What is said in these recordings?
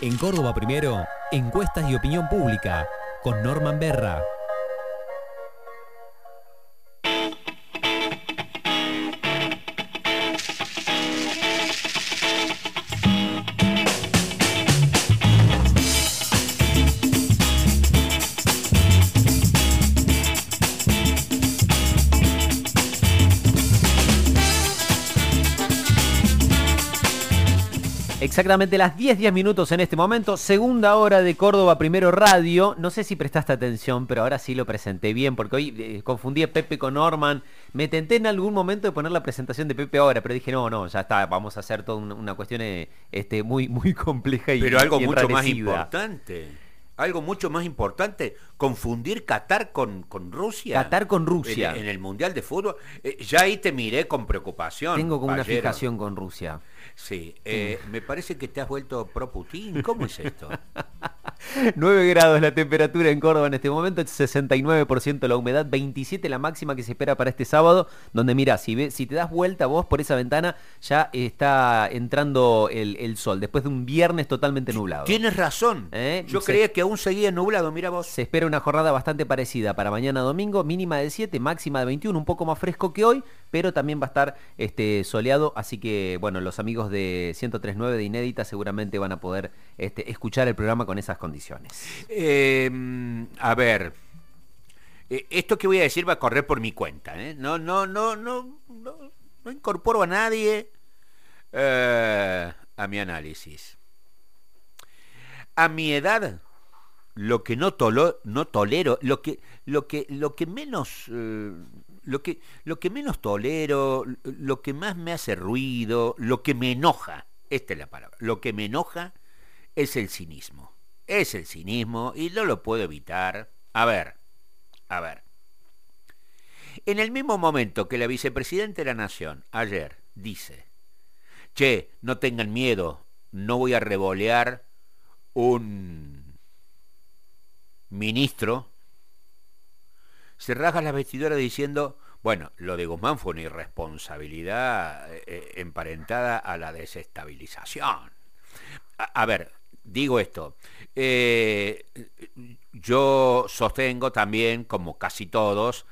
En Córdoba Primero, encuestas y opinión pública, con Norman Berra. Exactamente las 10, 10 minutos en este momento, segunda hora de Córdoba Primero Radio. No sé si prestaste atención, pero ahora sí lo presenté bien, porque hoy eh, confundí a Pepe con Norman. Me tenté en algún momento de poner la presentación de Pepe ahora, pero dije, no, no, ya está, vamos a hacer toda una, cuestión eh, este, muy, muy compleja y Pero algo mucho más importante algo mucho más importante, confundir Qatar con, con Rusia. Qatar con Rusia. En, el Mundial de Fútbol. Eh, ya ahí te miré con preocupación. Tengo como una fijación con Rusia. Sí, eh, me parece que te has vuelto pro Putin. ¿Cómo es esto? 9 grados la temperatura en Córdoba en este momento, 69% la humedad, 27 la máxima que se espera para este sábado, donde mira, si, si te das vuelta vos por esa ventana, ya está entrando el, sol, después de un viernes totalmente nublado. Tienes razón, ¿Eh? yo creía que aún seguía nublado, mira vos. Se espera una jornada bastante parecida para mañana domingo, mínima de 7, máxima de 21, un poco más fresco que hoy, pero también va a estar este, soleado, así que bueno, los amigos de 1039 de Inédita seguramente van a poder este, escuchar el programa con esas condiciones. Em, a ver, eh, esto que voy a decir va a correr por mi cuenta, ¿eh? no, no, no, no, no, incorporo a nadie eh, a mi análisis. A mi edad, lo que no, no tolero, lo que, lo que, lo que menos lo que, lo que menos tolero, lo que más me hace ruido, lo que me enoja, esta es la palabra, lo que me enoja es el cinismo. Es el cinismo y no lo puedo evitar. A ver, a ver. En el mismo momento que la vicepresidenta de la Nación ayer dice, che, no tengan miedo, no voy a revolear un ministro se rasga las vestiduras diciendo, bueno, lo de Guzmán fue una irresponsabilidad eh, eh, emparentada a la desestabilización. A, ver, digo esto, eh, yo sostengo también, como casi todos,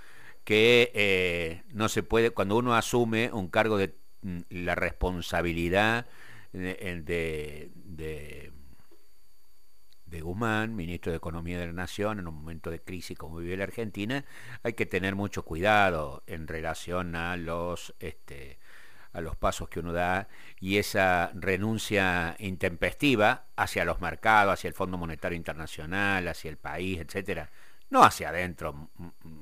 que no se puede, cuando uno asume un cargo de mm, la responsabilidad de de Guzmán, ministro de Economía de la Nación, en un momento de crisis como vive la Argentina, hay que tener mucho cuidado en relación a los este, a los pasos que uno da y esa renuncia intempestiva hacia los mercados, hacia el Fondo Monetario Internacional, hacia el país, etcétera, no hacia adentro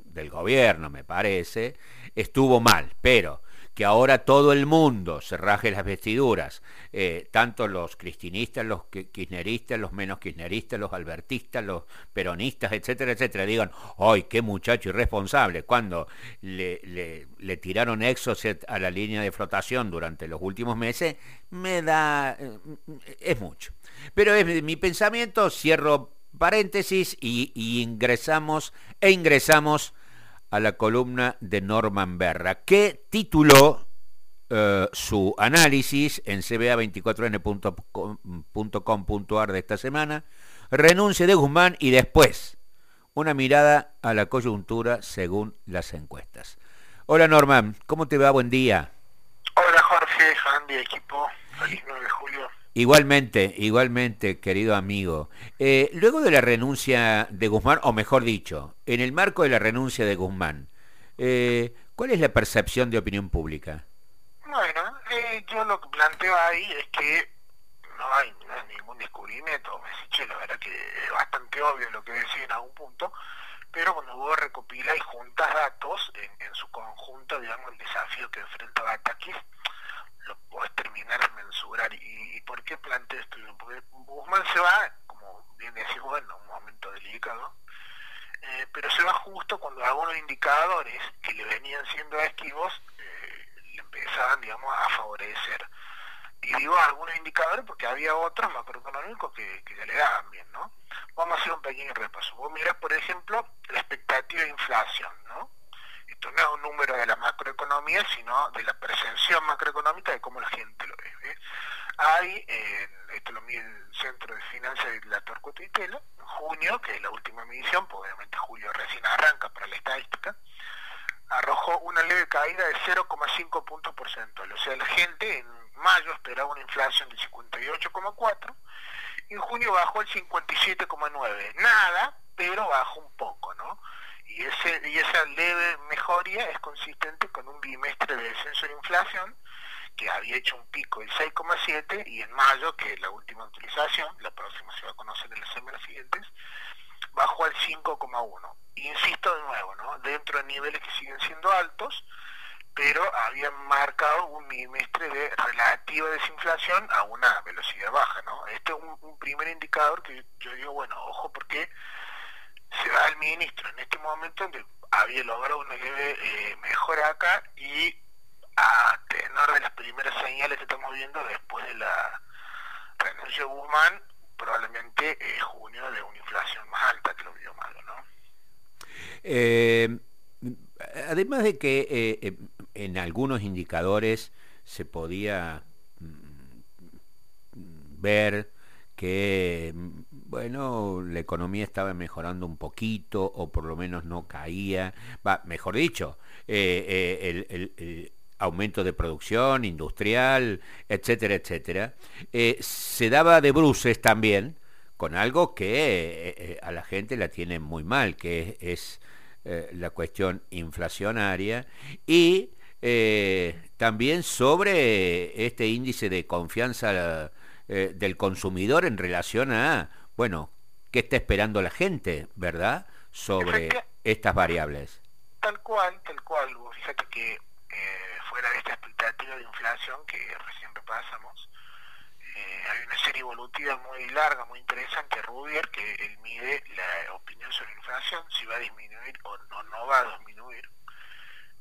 del gobierno, me parece, estuvo mal, pero que ahora todo el mundo se raje las vestiduras, eh, tanto los cristinistas, los kirchneristas, los menos kirchneristas, los albertistas, los peronistas, etcétera, etcétera, digan, ¡ay, qué muchacho irresponsable! Cuando le, le, tiraron Exocet a la línea de flotación durante los últimos meses, me da... Eh, es mucho. Pero es mi pensamiento, cierro paréntesis y, y ingresamos e ingresamos a la columna de Norman Berra, que tituló eh, su análisis en cba24n.com.ar de esta semana, Renuncia de Guzmán y después una mirada a la coyuntura según las encuestas. Hola Norman, ¿cómo te va? Buen día. Hola Jorge, Andy, equipo, feliz 9 de julio. Igualmente, igualmente, querido amigo. Eh, luego de la renuncia de Guzmán, o mejor dicho, en el marco de la renuncia de Guzmán, eh, ¿cuál es la percepción de opinión pública? Bueno, eh, yo lo que planteo ahí es que no hay, ningún descubrimiento. Me la verdad que es bastante obvio lo que decía en algún punto, pero cuando vos recopilas y juntas datos en, en su conjunto, digamos, el desafío que enfrenta Batakis, lo mensurar. ¿Y, por qué planteo esto? Porque Guzmán se va, como bien decís, bueno, un momento delicado, eh, pero se va justo cuando algunos indicadores que le venían siendo esquivos eh, le empezaban, digamos, a favorecer. Y digo algunos indicadores porque había otros macroeconómicos que, que ya le daban bien, ¿no? Vamos a hacer un pequeño repaso. Vos mirás, por ejemplo, la expectativa de inflación, ¿no? Es un número de la macroeconomía, sino de la percepción macroeconómica de cómo la gente lo ve. Hay, esto lo mide el Centro de Finanzas de la Torcuato y Tela, en junio, que es la última medición, pues obviamente julio recién arranca para la estadística, arrojó una leve caída de 0,5 puntos porcentuales. O sea, la gente en mayo esperaba una inflación de 58,4 y en junio bajó el 57,9. Nada, pero bajó un poco, ¿no? Y, esa leve mejoría es consistente con un bimestre de descenso de inflación que había hecho un pico del 6,7 y en mayo, que es la última utilización, la próxima se va a conocer en las semanas siguientes, bajó al 5,1. Insisto de nuevo, ¿no? dentro de niveles que siguen siendo altos, pero habían marcado un bimestre de relativa desinflación a una velocidad baja. ¿no? Este es un, primer indicador que yo digo, bueno, ojo porque se va ministro en este momento había logrado una leve eh, mejora acá y a tenor de las primeras señales que estamos viendo después de la renuncia de Guzmán, probablemente eh, junio de una inflación más alta que lo vio malo, ¿no? Eh, además de que eh, en algunos indicadores se podía mm, ver que bueno, la economía estaba mejorando un poquito o por lo menos no caía, va, mejor dicho, el, aumento de producción industrial, etcétera, etcétera, eh, se daba de bruces también con algo que eh, eh, a la gente la tiene muy mal, que es, la cuestión inflacionaria y también sobre este índice de confianza del consumidor en relación a, bueno, qué está esperando la gente, ¿verdad? Sobre estas variables. Tal cual, tal cual. Fíjate que fuera de esta expectativa de inflación que recién repasamos, eh, hay una serie evolutiva muy larga, muy interesante, Rubier, que él mide la opinión sobre la inflación, si va a disminuir o no, no va a disminuir.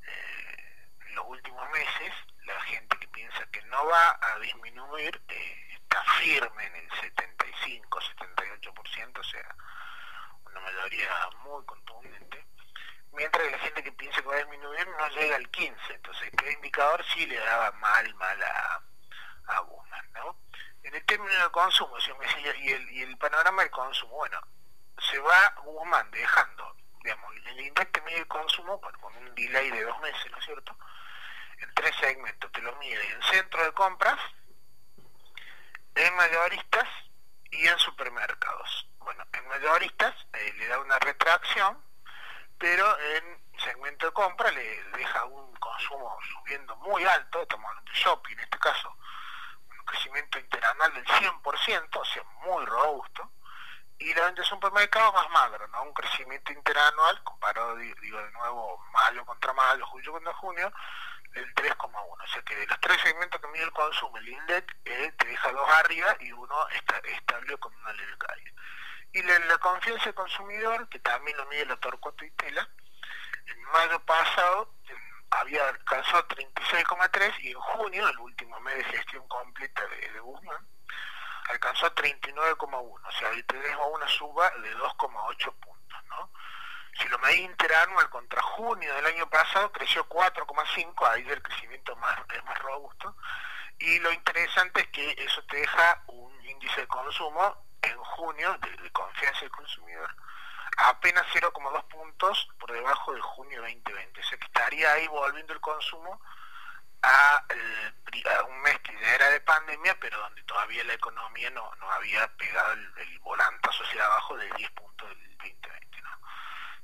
Eh, en los últimos meses, la gente que piensa que no va a disminuir eh, está firme en el 75, 78%, o sea, una mayoría muy contundente mientras que la gente que piensa que va a disminuir no llega al 15, entonces este indicador sí le daba mal, mal a, a ¿no? En el término del consumo, si me el, y el panorama del consumo, bueno, se va Guzmán dejando, digamos, el índice que mide el consumo, con un delay de dos meses, ¿no es cierto? En tres segmentos, te lo mide en centro de compras, en mayoristas y en supermercados. Bueno, en mayoristas eh, le da una retracción, pero en segmento de compra le deja un consumo subiendo muy alto, estamos hablando de shopping en este caso, un crecimiento interanual del 100%, o sea, muy robusto, y la venta de supermercado más magro, ¿no? Un crecimiento interanual, comparado, digo de nuevo, mayo contra mayo, julio contra junio, del 3,1. O sea que de los tres segmentos que mide el consumo, el index eh, te deja dos arriba y uno está Y la, confianza del consumidor, que también lo mide la Torcuato y Tela, en mayo pasado había alcanzado 36,3 y en junio, el último mes de gestión completa de, de Guzmán, alcanzó 39,1, o sea, ahí tenemos una suba de 2,8 puntos, ¿no? Si lo medís interanual contra junio del año pasado, creció 4,5, ahí el crecimiento más, es más robusto, y lo interesante es que eso te deja un índice de consumo junio de, confianza del consumidor apenas 0,2 puntos por debajo de junio 2020. O sea que estaría ahí volviendo el consumo a, un mes que ya era de pandemia, pero donde todavía la economía no, no había pegado el, el volantazo hacia abajo de 10 puntos del 2020. ¿no?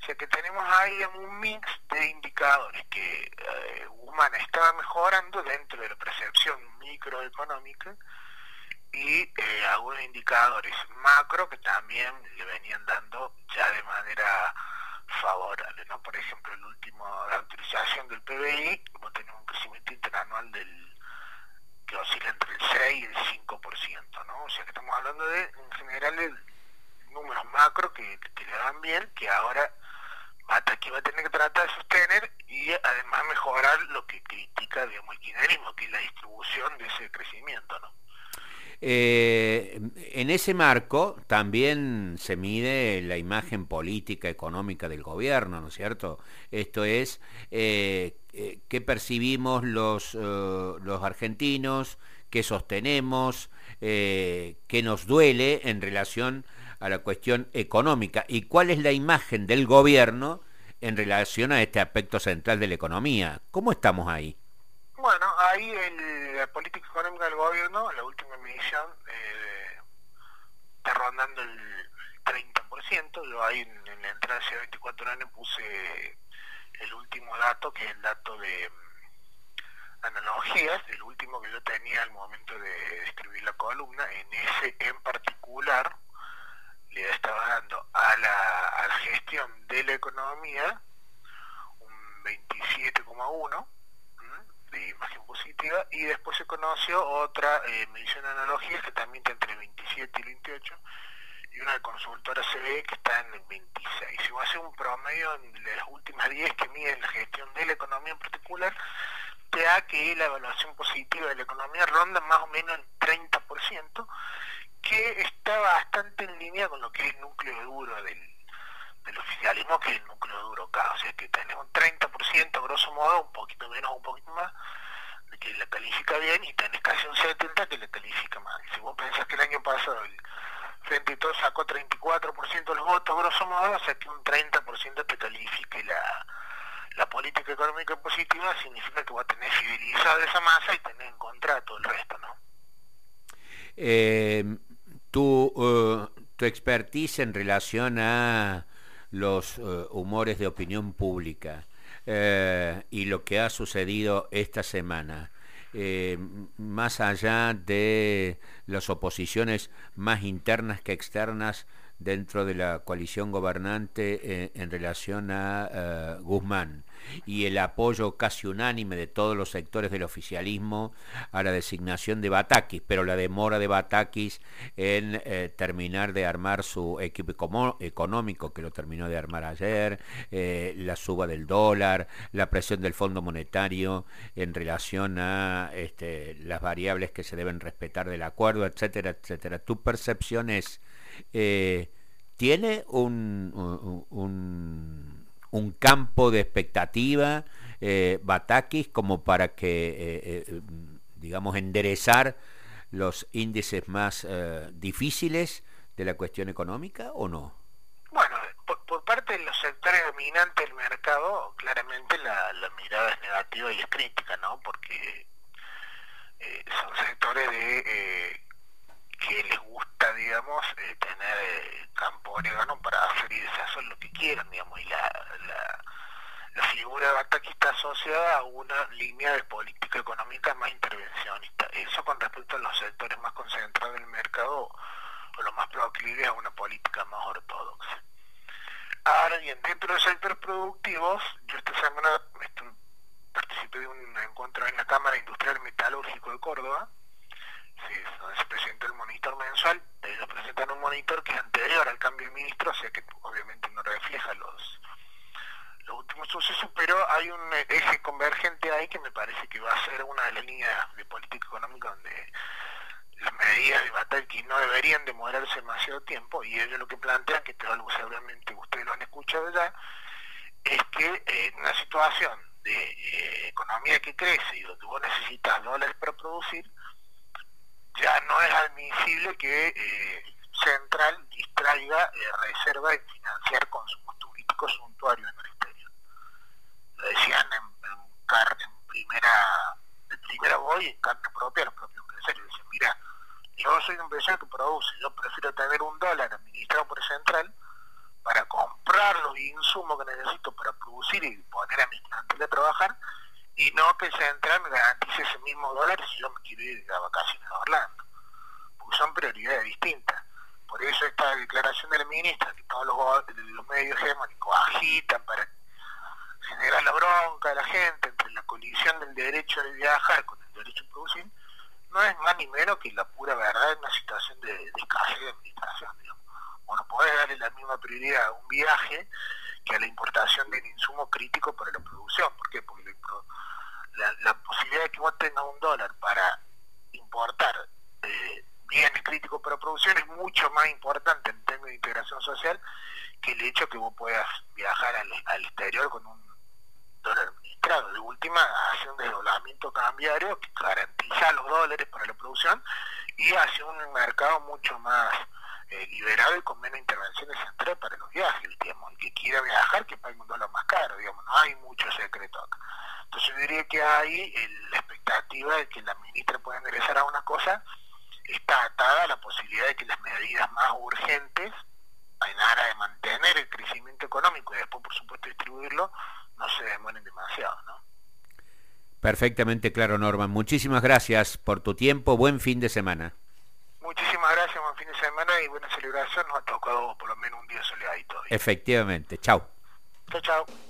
O sea que tenemos ahí un mix de indicadores que eh, Humana estaba mejorando dentro de la percepción microeconómica y eh, indicadores macro que también le venían dando ya de manera favorable, ¿no? Por ejemplo, el último, la autorización del PBI, como tenemos un crecimiento interanual del que oscila entre el 6 y el 5%, ¿no? O sea que estamos hablando de, en general, de números macro que, que le dan bien, que ahora hasta aquí va a tener que tratar de sostener y además mejorar lo que critica, digamos, el kirchnerismo, que es la distribución de ese crecimiento, ¿no? Eh, en ese marco también se mide la imagen política, económica del gobierno, ¿no es cierto? Esto es, eh, eh, ¿qué percibimos los, los argentinos? qué sostenemos, qué nos duele en relación a la cuestión económica y cuál es la imagen del gobierno en relación a este aspecto central de la economía. ¿Cómo estamos ahí? Bueno, ahí la política económica del gobierno, la última eh, está rondando el 30%. Yo ahí en, en la entrada de 24 años puse el último dato, que es el dato de mm, analogías, el último que yo tenía al momento de escribir la columna, en ese en particular le estaba dando a la, a la gestión de la economía un 27,1 imagen positiva y después se conoció otra eh, medición analogías que también está entre 27 y 28 y una consultora CBE que está en el 26. Si va a hacer un promedio de las últimas 10 que miden la gestión de la economía en particular, te da que la evaluación positiva de la economía ronda más o menos el 30%, que está bastante en línea con lo que es el núcleo duro del, del oficialismo, que es el núcleo duro acá. O sea que tenemos un 30%, grosso modo, un poquito menos, un poquito más, de que la califica bien, y tenés casi un 70% que la califica mal. Si vos pensás que el año pasado el Frente y todo sacó 34% de los votos, grosso modo, o sea que un 30% te califique la, la política económica positiva, significa que va a tener fidelizada esa masa y tener en contra todo el resto, ¿no? Eh, tu, uh, tu expertise en relación a los uh, humores de opinión pública eh, y lo que ha sucedido esta semana. Eh, más allá de las oposiciones más internas que externas dentro de la coalición gobernante eh, en relación a eh, Guzmán y el apoyo casi unánime de todos los sectores del oficialismo a la designación de Batakis, pero la demora de Batakis en eh, terminar de armar su equipo económico, que lo terminó de armar ayer, la suba del dólar, la presión del Fondo Monetario en relación a este, las variables que se deben respetar del acuerdo, etcétera, etcétera. ¿Tu percepción es eh, tiene un, un, campo de expectativa eh, Batakis como para que, eh, eh, digamos, enderezar los índices más eh, difíciles de la cuestión económica o no? Bueno, por, parte de los sectores dominantes del mercado, claramente la, mirada es negativa y es crítica, ¿no? Porque eh, son sectores de que les gusta, digamos, eh, tener eh, campo orégano para hacer y deshacer lo que quieran, digamos, y la, la, figura de Bataki está asociada a una línea de política económica más intervencionista. Eso con respecto a los sectores más concentrados del mercado o los más proclives a una política más ortodoxa. Ahora bien, dentro de sectores productivos, yo esta semana participé de un encuentro en la Cámara Industrial Metalúrgico de Córdoba, donde se presenta el monitor mensual, ellos presentan un monitor que es anterior al cambio de ministro, o sea que obviamente no refleja los, los últimos sucesos, pero hay un eje convergente ahí que me parece que va a ser una de las líneas de política económica donde las medidas de Batalki no deberían demorarse demasiado tiempo y ellos lo que plantean, que algo seguramente ustedes lo han escuchado ya, es que eh, una situación de eh, economía que crece y donde vos necesitas dólares para producir, no es admisible que eh, Central distraiga eh, reserva en financiar consumos turísticos suntuarios en el exterior. Lo decían en, en, car, en primera primera voz y en carne propia los propios empresarios. Dicen, mira, yo soy un empresario que produce, yo prefiero tener un dólar administrado por Central para comprar los insumos que necesito para producir y poner a mi plantel a trabajar y no que Central me garantice ese mismo dólar si yo me quiero ir a vacaciones a Orlando, son prioridades distintas. Por eso esta declaración de la ministra, que todos los, los medios hegemónicos agitan para generar la bronca de la gente entre la colisión del derecho de viajar con el derecho a producir, no es más ni menos que la pura verdad en una situación de, de escasez de administración. Digamos. Bueno, podés darle la misma prioridad a un viaje que a la importación de un insumo crítico para la producción. ¿Por qué? Porque la, la posibilidad de que vos tengas un dólar para importar eh, bienes críticos para producción es mucho más importante en términos de integración social que el que vos puedas viajar al, exterior con un dólar administrado. de última hace un desdoblamiento cambiario que garantiza los dólares para la producción y hace un mercado mucho más eh, liberado y con menos intervenciones centrales para los viajes, digamos, el que quiera viajar que pague un dólar más caro, digamos, no hay mucho secreto acá. Entonces yo diría que hay la expectativa de que la ministra pueda enderezar a una cosa, está atada a la posibilidad de que las medidas más urgentes en aras de mantener el crecimiento económico y después por supuesto distribuirlo, no se demoren demasiado, ¿no? Perfectamente claro, Norman. Muchísimas gracias por tu tiempo. Buen fin de semana. Muchísimas gracias, buen fin de semana y buena celebración. Nos ha tocado por lo menos un día todo. Efectivamente. Chao. Chao, chao.